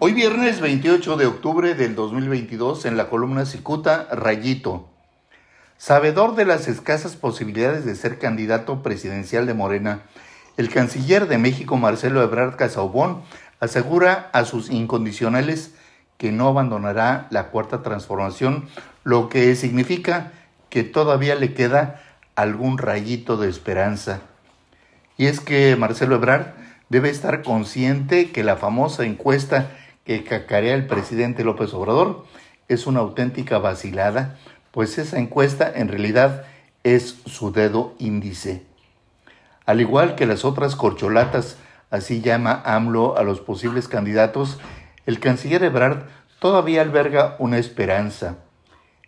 Hoy viernes 28 de octubre del 2022 en la columna Cicuta, Rayito. Sabedor de las escasas posibilidades de ser candidato presidencial de Morena, el canciller de México Marcelo Ebrard Casaubon asegura a sus incondicionales que no abandonará la cuarta transformación, lo que significa que todavía le queda algún rayito de esperanza. Y es que Marcelo Ebrard debe estar consciente que la famosa encuesta que cacarea el presidente López Obrador es una auténtica vacilada, pues esa encuesta en realidad es su dedo índice. Al igual que las otras corcholatas, así llama AMLO a los posibles candidatos, el canciller Ebrard todavía alberga una esperanza.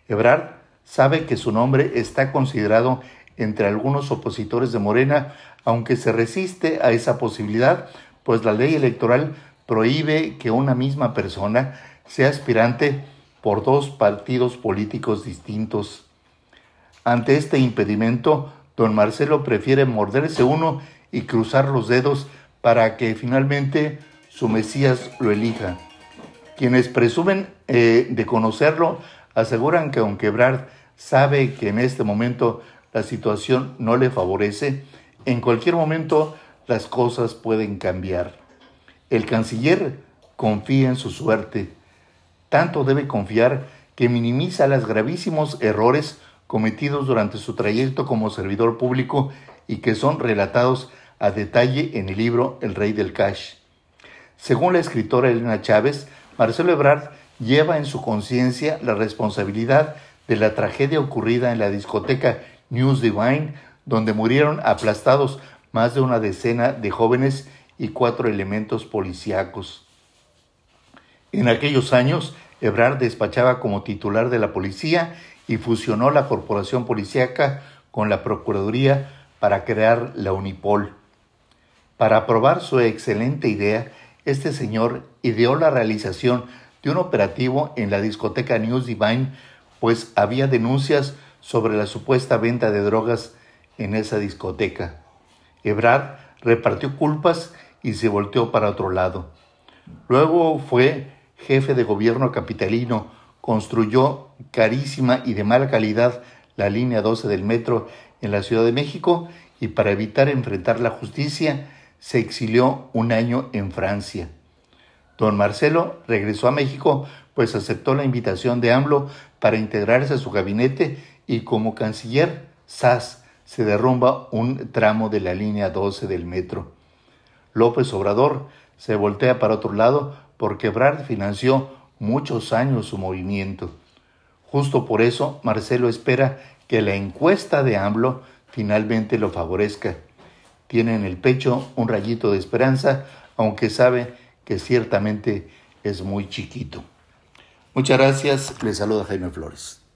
Ebrard sabe que su nombre está considerado entre algunos opositores de Morena, aunque se resiste a esa posibilidad, pues la ley electoral prohíbe que una misma persona sea aspirante por dos partidos políticos distintos. Ante este impedimento, don Marcelo prefiere morderse uno y cruzar los dedos para que finalmente su Mesías lo elija. Quienes presumen eh, de conocerlo aseguran que aunque Brad sabe que en este momento la situación no le favorece, en cualquier momento las cosas pueden cambiar. El canciller confía en su suerte. Tanto debe confiar que minimiza los gravísimos errores cometidos durante su trayecto como servidor público y que son relatados a detalle en el libro El Rey del Cash. Según la escritora Elena Chávez, Marcelo Ebrard lleva en su conciencia la responsabilidad de la tragedia ocurrida en la discoteca News Divine, donde murieron aplastados más de una decena de jóvenes y cuatro elementos policíacos. En aquellos años, Ebrard despachaba como titular de la policía y fusionó la corporación policíaca con la Procuraduría para crear la Unipol. Para aprobar su excelente idea, este señor ideó la realización de un operativo en la discoteca News Divine, pues había denuncias sobre la supuesta venta de drogas en esa discoteca. Ebrard repartió culpas y se volteó para otro lado. Luego fue jefe de gobierno capitalino, construyó carísima y de mala calidad la línea 12 del metro en la Ciudad de México y para evitar enfrentar la justicia se exilió un año en Francia. Don Marcelo regresó a México pues aceptó la invitación de AMLO para integrarse a su gabinete y como canciller, SAS, se derrumba un tramo de la línea 12 del metro. López Obrador se voltea para otro lado porque Brad financió muchos años su movimiento. Justo por eso Marcelo espera que la encuesta de AMLO finalmente lo favorezca. Tiene en el pecho un rayito de esperanza, aunque sabe que ciertamente es muy chiquito. Muchas gracias, le saluda Jaime Flores.